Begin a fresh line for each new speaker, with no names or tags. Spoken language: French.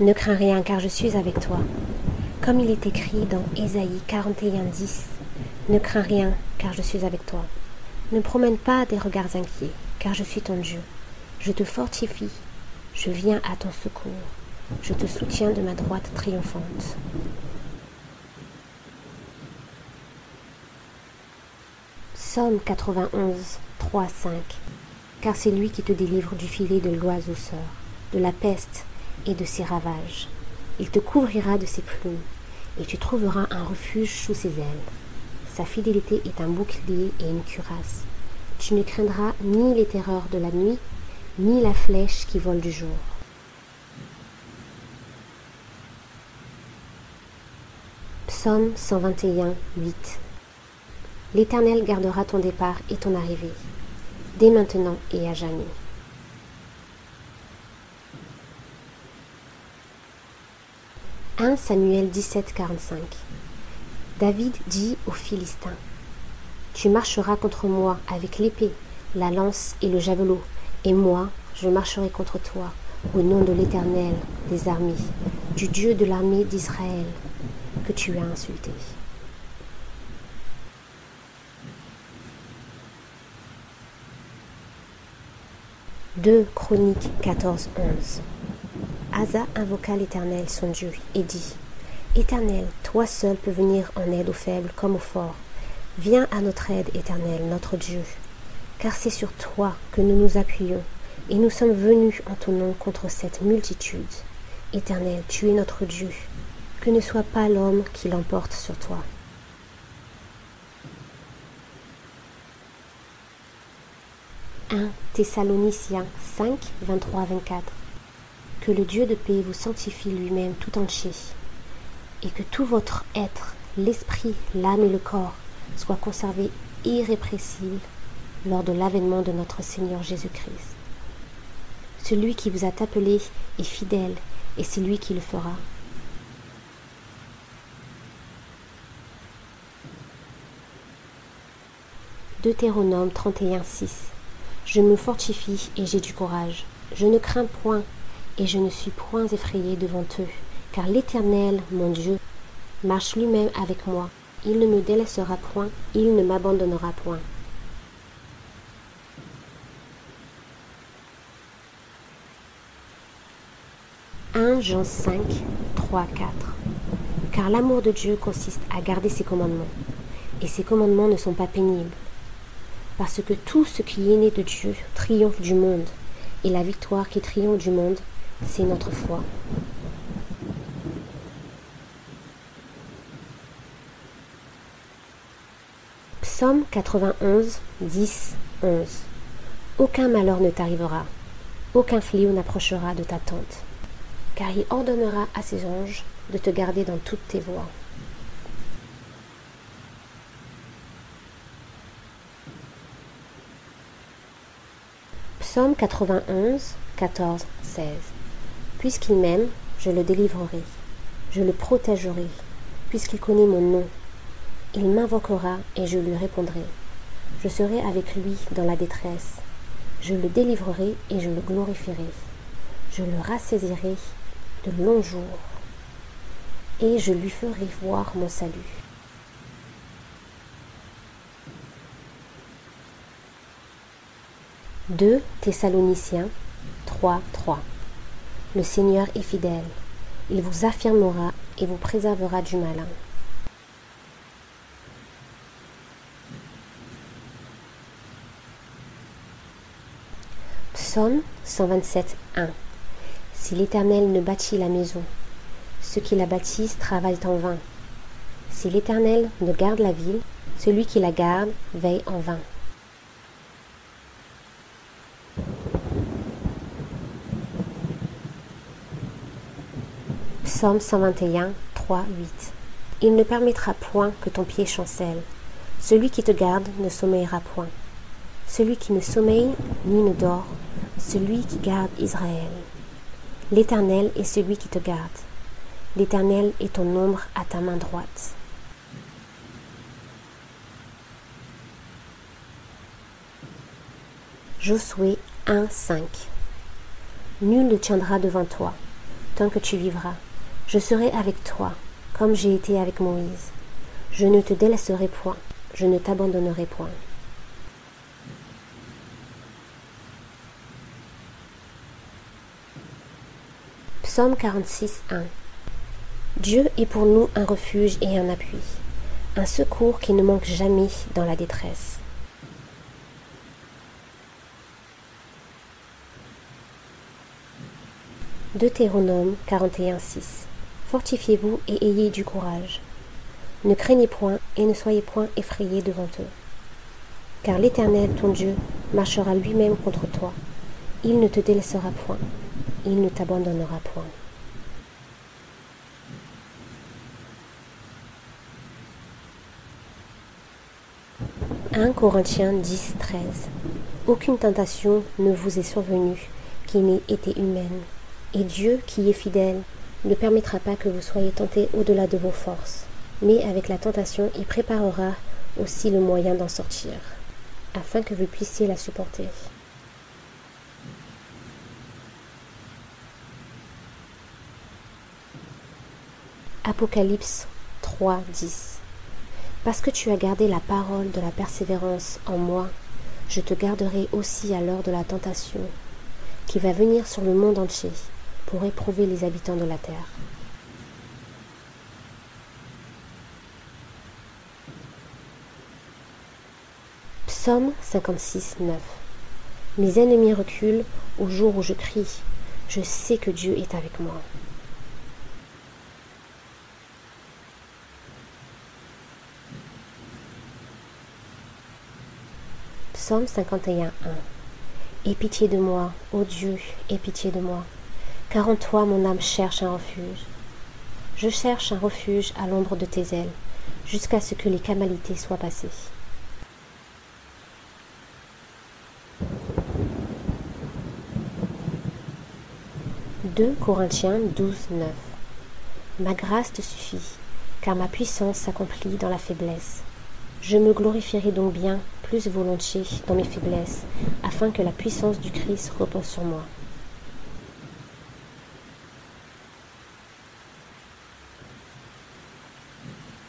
Ne crains rien, car je suis avec toi. Comme il est écrit dans Ésaïe 41, 10. Ne crains rien, car je suis avec toi. Ne promène pas des regards inquiets, car je suis ton Dieu. Je te fortifie, je viens à ton secours, je te soutiens de ma droite triomphante. Psaume 91, 3, 5. Car c'est lui qui te délivre du filet de l'oiseau sœur, de la peste et de ses ravages. Il te couvrira de ses plumes, et tu trouveras un refuge sous ses ailes. Sa fidélité est un bouclier et une cuirasse. Tu ne craindras ni les terreurs de la nuit, ni la flèche qui vole du jour. Psaume 121, 8 L'Éternel gardera ton départ et ton arrivée, dès maintenant et à jamais. 1 Samuel 17, 45 David dit aux Philistins Tu marcheras contre moi avec l'épée, la lance et le javelot, et moi je marcherai contre toi au nom de l'Éternel des armées, du Dieu de l'armée d'Israël, que tu as insulté. « 2 Chroniques 14, 11 Asa invoqua l'Éternel son Dieu et dit Éternel, toi seul peux venir en aide aux faibles comme aux forts. Viens à notre aide, Éternel, notre Dieu, car c'est sur toi que nous nous appuyons, et nous sommes venus en ton nom contre cette multitude. Éternel, tu es notre Dieu, que ne soit pas l'homme qui l'emporte sur toi. « 1 Thessaloniciens 5, 23-24 que le Dieu de paix vous sanctifie lui-même tout entier, et que tout votre être, l'esprit, l'âme et le corps, soient conservés irrépressibles lors de l'avènement de notre Seigneur Jésus-Christ. Celui qui vous a appelé est fidèle, et c'est lui qui le fera. Deutéronome 31.6 Je me fortifie et j'ai du courage. Je ne crains point et je ne suis point effrayé devant eux, car l'Éternel, mon Dieu, marche lui-même avec moi. Il ne me délaissera point, il ne m'abandonnera point. « 1 Jean 5, 3, 4 Car l'amour de Dieu consiste à garder ses commandements, et ses commandements ne sont pas pénibles, parce que tout ce qui est né de Dieu triomphe du monde, et la victoire qui triomphe du monde, c'est notre foi. Psaume 91, 10, 11 Aucun malheur ne t'arrivera, aucun fléau n'approchera de ta tente, car il ordonnera à ses anges de te garder dans toutes tes voies. Psaume 91, 14, 16 Puisqu'il m'aime, je le délivrerai, je le protégerai, puisqu'il connaît mon nom. Il m'invoquera et je lui répondrai. Je serai avec lui dans la détresse. Je le délivrerai et je le glorifierai. Je le rassaisirai de longs jours et je lui ferai voir mon salut. « 2 Thessaloniciens 3, 3 le Seigneur est fidèle. Il vous affirmera et vous préservera du malin. Psaume 127, 1 Si l'Éternel ne bâtit la maison, ceux qui la bâtissent travaillent en vain. Si l'Éternel ne garde la ville, celui qui la garde veille en vain. Psaume 121, 3, 8. Il ne permettra point que ton pied chancelle. Celui qui te garde ne sommeillera point. Celui qui ne sommeille ni ne dort, celui qui garde Israël. L'Éternel est celui qui te garde. L'Éternel est ton ombre à ta main droite. Josué 1, 5. Nul ne tiendra devant toi tant que tu vivras. Je serai avec toi, comme j'ai été avec Moïse. Je ne te délaisserai point, je ne t'abandonnerai point. Psaume 46, 1 Dieu est pour nous un refuge et un appui, un secours qui ne manque jamais dans la détresse. Deutéronome 41, 6 Fortifiez-vous et ayez du courage. Ne craignez point et ne soyez point effrayés devant eux. Car l'Éternel, ton Dieu, marchera lui-même contre toi. Il ne te délaissera point, il ne t'abandonnera point. 1 Corinthiens 10, 13 Aucune tentation ne vous est survenue qui n'ait été humaine, et Dieu, qui est fidèle, ne permettra pas que vous soyez tentés au-delà de vos forces, mais avec la tentation, il préparera aussi le moyen d'en sortir, afin que vous puissiez la supporter. Apocalypse 3, 10 Parce que tu as gardé la parole de la persévérance en moi, je te garderai aussi à l'heure de la tentation, qui va venir sur le monde entier pour éprouver les habitants de la terre. Psaume 56, 9 Mes ennemis reculent au jour où je crie. Je sais que Dieu est avec moi. Psaume 51, 1 Aie pitié de moi, ô Dieu, aie pitié de moi, car en toi mon âme cherche un refuge. Je cherche un refuge à l'ombre de tes ailes, jusqu'à ce que les camalités soient passées. « 2 Corinthiens 12, 9 Ma grâce te suffit, car ma puissance s'accomplit dans la faiblesse. Je me glorifierai donc bien plus volontiers dans mes faiblesses, afin que la puissance du Christ repose sur moi.